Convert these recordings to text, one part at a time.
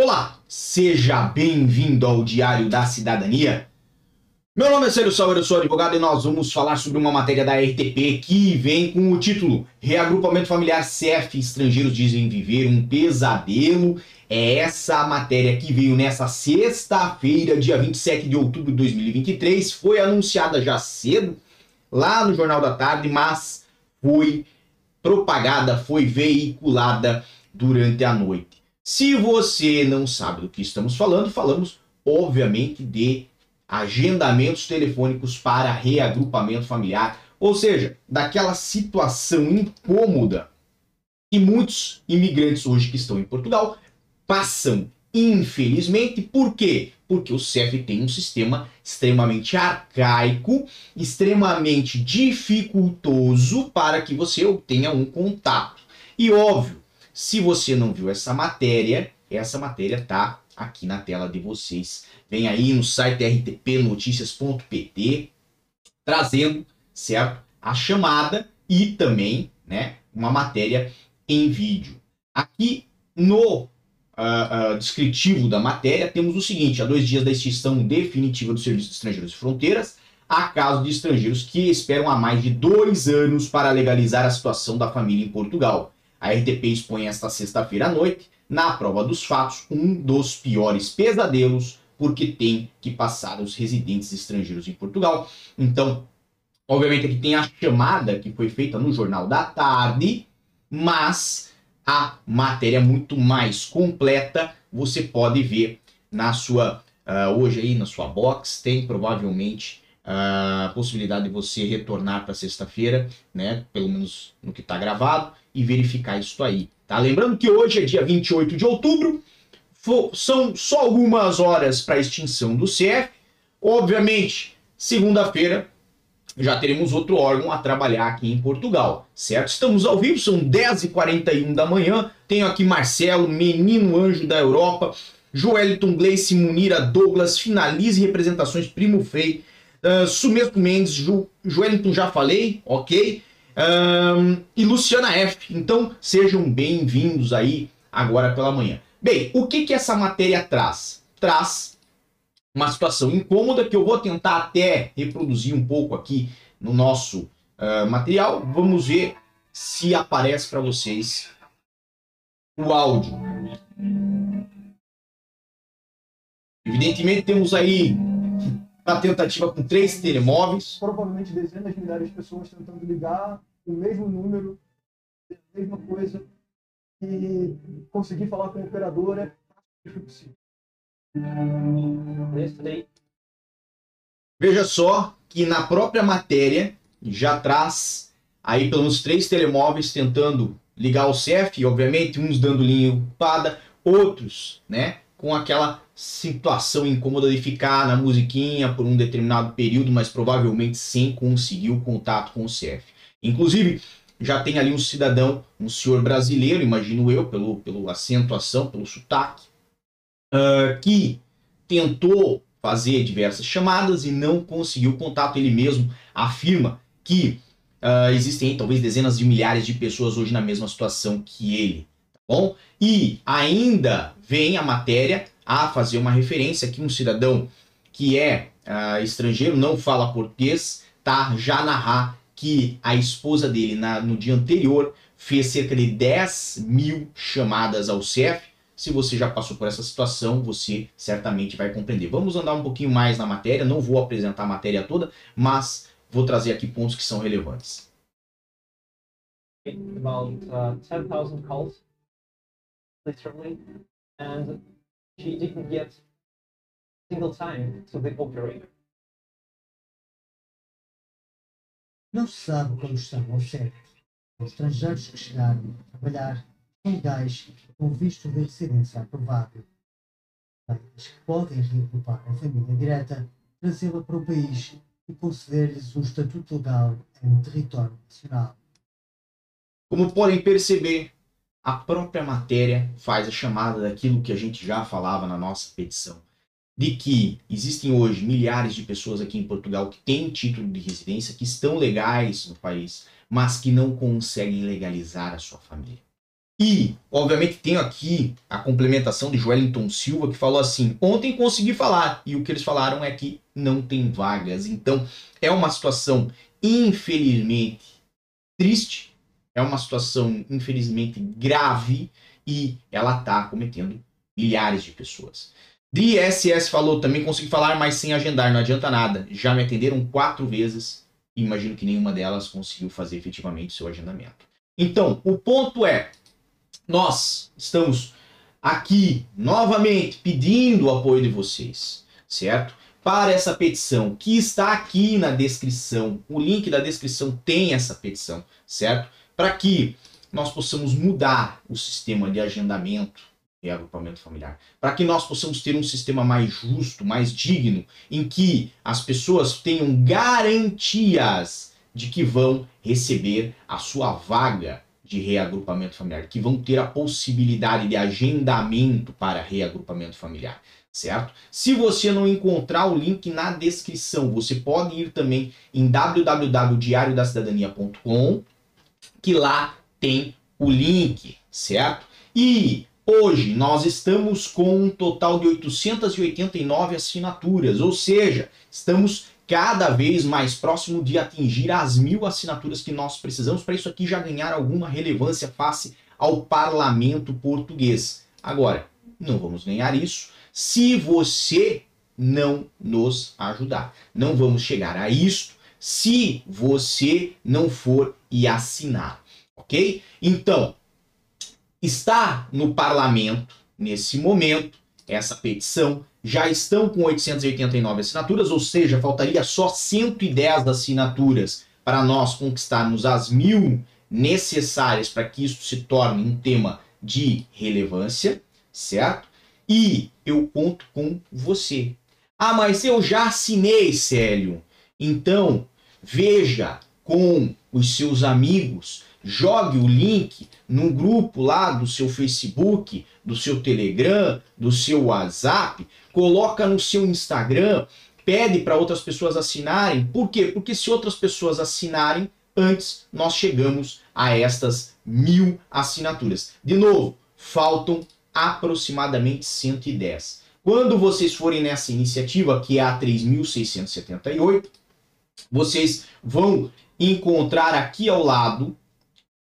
Olá, seja bem-vindo ao Diário da Cidadania. Meu nome é Célio Sauer, eu sou advogado e nós vamos falar sobre uma matéria da RTP que vem com o título Reagrupamento Familiar CEF Estrangeiros dizem viver um pesadelo. É essa matéria que veio nessa sexta-feira, dia 27 de outubro de 2023. Foi anunciada já cedo lá no Jornal da Tarde, mas foi propagada, foi veiculada durante a noite. Se você não sabe do que estamos falando, falamos, obviamente, de agendamentos telefônicos para reagrupamento familiar, ou seja, daquela situação incômoda que muitos imigrantes hoje que estão em Portugal passam, infelizmente, por quê? Porque o CEF tem um sistema extremamente arcaico, extremamente dificultoso para que você obtenha um contato. E óbvio, se você não viu essa matéria, essa matéria tá aqui na tela de vocês. Vem aí no site rtpnoticias.pt trazendo, certo? A chamada e também, né, uma matéria em vídeo. Aqui no uh, uh, descritivo da matéria temos o seguinte: há dois dias da extinção definitiva do Serviço de Estrangeiros e Fronteiras, há casos de estrangeiros que esperam há mais de dois anos para legalizar a situação da família em Portugal. A RTP expõe esta sexta-feira à noite, na prova dos fatos, um dos piores pesadelos porque tem que passar os residentes estrangeiros em Portugal. Então, obviamente aqui tem a chamada que foi feita no Jornal da Tarde, mas a matéria muito mais completa você pode ver na sua uh, hoje aí na sua box tem provavelmente a possibilidade de você retornar para sexta-feira, né? Pelo menos no que está gravado, e verificar isso aí. Tá? Lembrando que hoje é dia 28 de outubro, são só algumas horas para a extinção do CF. Obviamente, segunda-feira já teremos outro órgão a trabalhar aqui em Portugal, certo? Estamos ao vivo, são 10h41 da manhã. Tenho aqui Marcelo, menino anjo da Europa, Joeliton Gleice, Munira Douglas, finalize representações Primo Frei, Uh, Sumesco Mendes, Ju, Joelington já falei, ok? E Luciana F. Então sejam bem-vindos aí agora pela manhã. Bem, o que, que essa matéria traz? Traz uma situação incômoda que eu vou tentar até reproduzir um pouco aqui no nosso uh, material. Vamos ver se aparece para vocês o áudio. Evidentemente temos aí na tentativa com três telemóveis. Provavelmente dezenas de milhares de pessoas tentando ligar o mesmo número, a mesma coisa, e conseguir falar com o operador é possível. Veja só que na própria matéria já traz aí pelo menos três telemóveis tentando ligar o CEF, obviamente uns dando linha ocupada, outros, né, com aquela situação incômoda de ficar na musiquinha por um determinado período, mas provavelmente sem conseguir o contato com o CF. Inclusive, já tem ali um cidadão, um senhor brasileiro, imagino eu, pelo, pelo acentuação, pelo sotaque, uh, que tentou fazer diversas chamadas e não conseguiu contato. Ele mesmo afirma que uh, existem talvez dezenas de milhares de pessoas hoje na mesma situação que ele. Bom? E ainda vem a matéria a fazer uma referência que um cidadão que é uh, estrangeiro, não fala português, tá? Já narrar que a esposa dele na, no dia anterior fez cerca de 10 mil chamadas ao CEF. Se você já passou por essa situação, você certamente vai compreender. Vamos andar um pouquinho mais na matéria, não vou apresentar a matéria toda, mas vou trazer aqui pontos que são relevantes. About uh, 10,000 calls, literally, and she didn't get single time to the operator. Não se sabe como estão os chefes, os estrangeiros que chegaram a trabalhar são legais com visto de residência aprovado. Mas que podem reagrupar a família direta, trazê-la para o país e conceder-lhes um estatuto legal em território nacional. Como podem perceber, a própria matéria faz a chamada daquilo que a gente já falava na nossa petição, de que existem hoje milhares de pessoas aqui em Portugal que têm título de residência, que estão legais no país, mas que não conseguem legalizar a sua família. E, obviamente, tenho aqui a complementação de Joelinton Silva, que falou assim: ontem consegui falar, e o que eles falaram é que não tem vagas. Então, é uma situação, infelizmente, triste, é uma situação, infelizmente, grave, e ela está cometendo milhares de pessoas. DSS falou, também consegui falar, mas sem agendar, não adianta nada. Já me atenderam quatro vezes e imagino que nenhuma delas conseguiu fazer efetivamente seu agendamento. Então, o ponto é, nós estamos aqui novamente pedindo o apoio de vocês, certo? Para essa petição que está aqui na descrição. O link da descrição tem essa petição, certo? Para que nós possamos mudar o sistema de agendamento e agrupamento familiar, para que nós possamos ter um sistema mais justo, mais digno, em que as pessoas tenham garantias de que vão receber a sua vaga de reagrupamento familiar, que vão ter a possibilidade de agendamento para reagrupamento familiar, certo? Se você não encontrar o link na descrição, você pode ir também em www.diariodacidadania.com, que lá tem o link, certo? E Hoje nós estamos com um total de 889 assinaturas, ou seja, estamos cada vez mais próximo de atingir as mil assinaturas que nós precisamos para isso aqui já ganhar alguma relevância face ao parlamento português. Agora, não vamos ganhar isso se você não nos ajudar. Não vamos chegar a isto se você não for e assinar, ok? Então, está no parlamento nesse momento essa petição. Já estão com 889 assinaturas, ou seja, faltaria só 110 assinaturas para nós conquistarmos as mil necessárias para que isso se torne um tema de relevância, certo? E eu conto com você. Ah, mas eu já assinei, Célio. Então, veja com os seus amigos, jogue o link num grupo lá do seu Facebook, do seu Telegram, do seu WhatsApp, coloca no seu Instagram, pede para outras pessoas assinarem. Por quê? Porque se outras pessoas assinarem, antes nós chegamos a estas mil assinaturas. De novo, faltam aproximadamente 110. Quando vocês forem nessa iniciativa, que é a 3.678, vocês vão encontrar aqui ao lado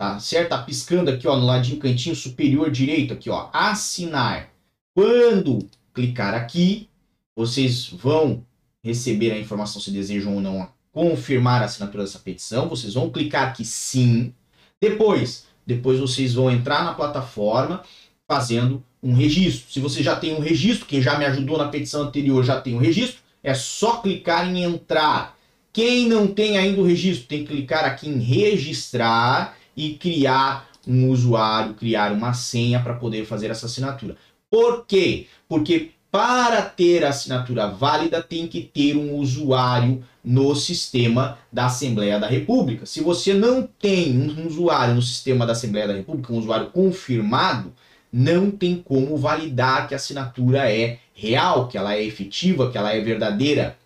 tá certo? Tá piscando aqui, ó, no ladinho cantinho superior direito aqui, ó, assinar. Quando clicar aqui, vocês vão receber a informação se desejam ou não confirmar a assinatura dessa petição. Vocês vão clicar aqui sim. Depois, depois vocês vão entrar na plataforma fazendo um registro. Se você já tem um registro, quem já me ajudou na petição anterior já tem um registro, é só clicar em entrar. Quem não tem ainda o registro, tem que clicar aqui em registrar e criar um usuário, criar uma senha para poder fazer essa assinatura. Por quê? Porque para ter a assinatura válida tem que ter um usuário no sistema da Assembleia da República. Se você não tem um usuário no sistema da Assembleia da República, um usuário confirmado, não tem como validar que a assinatura é real, que ela é efetiva, que ela é verdadeira.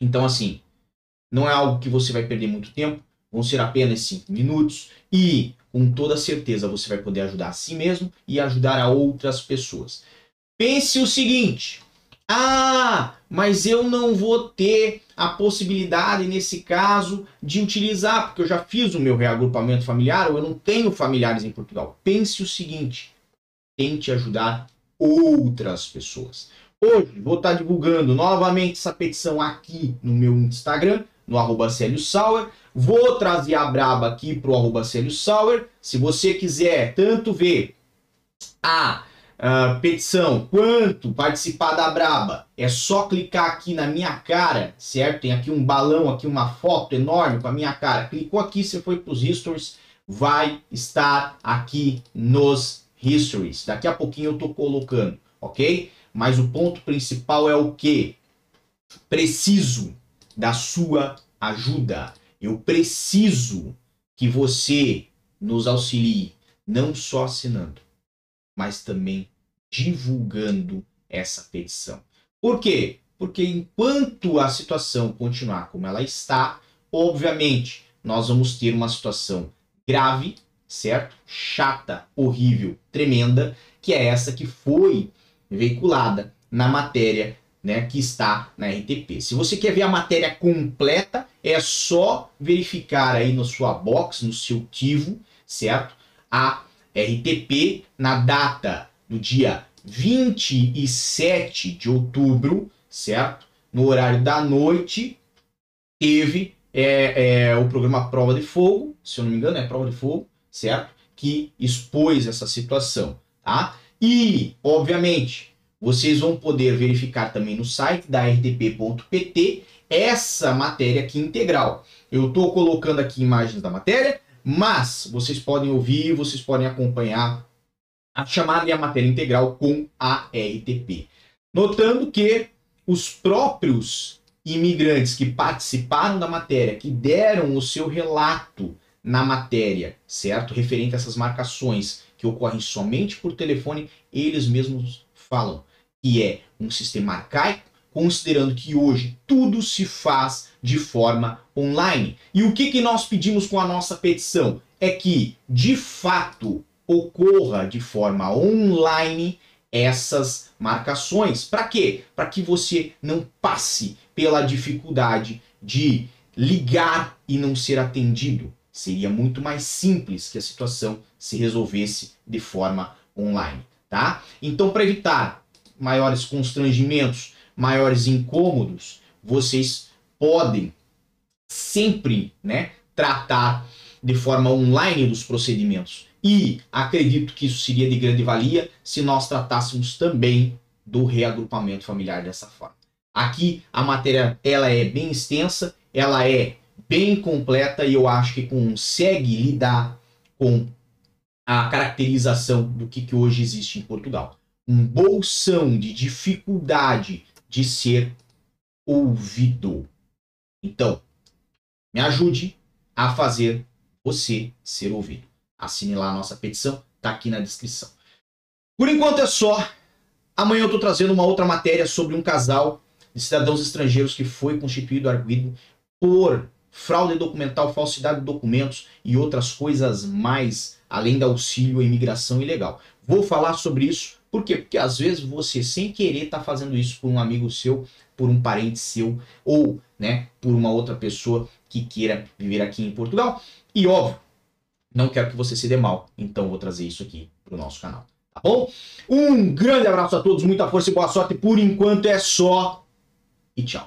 Então, assim, não é algo que você vai perder muito tempo, vão ser apenas 5 minutos e com toda certeza você vai poder ajudar a si mesmo e ajudar a outras pessoas. Pense o seguinte: ah, mas eu não vou ter a possibilidade nesse caso de utilizar, porque eu já fiz o meu reagrupamento familiar ou eu não tenho familiares em Portugal. Pense o seguinte: tente ajudar outras pessoas. Hoje vou estar divulgando novamente essa petição aqui no meu Instagram, no arroba Célio Sauer. Vou trazer a braba aqui pro arroba Célio Sauer. Se você quiser tanto ver a petição quanto participar da braba, é só clicar aqui na minha cara, certo? Tem aqui um balão, aqui uma foto enorme com a minha cara. Clicou aqui, você foi para os stories, vai estar aqui nos histories. Daqui a pouquinho eu tô colocando, ok? Mas o ponto principal é o que? Preciso da sua ajuda. Eu preciso que você nos auxilie, não só assinando, mas também divulgando essa petição. Por quê? Porque enquanto a situação continuar como ela está, obviamente nós vamos ter uma situação grave, certo? Chata, horrível, tremenda, que é essa que foi veiculada na matéria né, que está na RTP. Se você quer ver a matéria completa, é só verificar aí na sua box, no seu tivo, certo? A RTP na data do dia 27 de outubro, certo? No horário da noite, teve é, é, o programa Prova de Fogo, se eu não me engano, é Prova de Fogo, certo? Que expôs essa situação, tá? E, obviamente, vocês vão poder verificar também no site da rdp.pt essa matéria aqui integral. Eu estou colocando aqui imagens da matéria, mas vocês podem ouvir, vocês podem acompanhar a chamada e a matéria integral com a RTP. Notando que os próprios imigrantes que participaram da matéria, que deram o seu relato na matéria, certo? Referente a essas marcações que ocorrem somente por telefone, eles mesmos falam que é um sistema arcaico, considerando que hoje tudo se faz de forma online. E o que, que nós pedimos com a nossa petição? É que, de fato, ocorra de forma online essas marcações. Para quê? Para que você não passe pela dificuldade de ligar e não ser atendido. Seria muito mais simples que a situação se resolvesse de forma online, tá? Então, para evitar maiores constrangimentos, maiores incômodos, vocês podem sempre, né, tratar de forma online dos procedimentos. E acredito que isso seria de grande valia se nós tratássemos também do reagrupamento familiar dessa forma. Aqui a matéria ela é bem extensa, ela é bem completa e eu acho que consegue lidar com a caracterização do que, que hoje existe em Portugal. Um bolsão de dificuldade de ser ouvido. Então, me ajude a fazer você ser ouvido. Assine lá a nossa petição, tá aqui na descrição. Por enquanto é só. Amanhã eu tô trazendo uma outra matéria sobre um casal de cidadãos estrangeiros que foi constituído arguido por fraude documental, falsidade de documentos e outras coisas mais, além da auxílio à imigração ilegal. Vou falar sobre isso, por quê? Porque às vezes você, sem querer, está fazendo isso por um amigo seu, por um parente seu, ou né, por uma outra pessoa que queira viver aqui em Portugal. E óbvio, não quero que você se dê mal, então vou trazer isso aqui para o nosso canal. Tá bom? Um grande abraço a todos, muita força e boa sorte. Por enquanto é só. E tchau.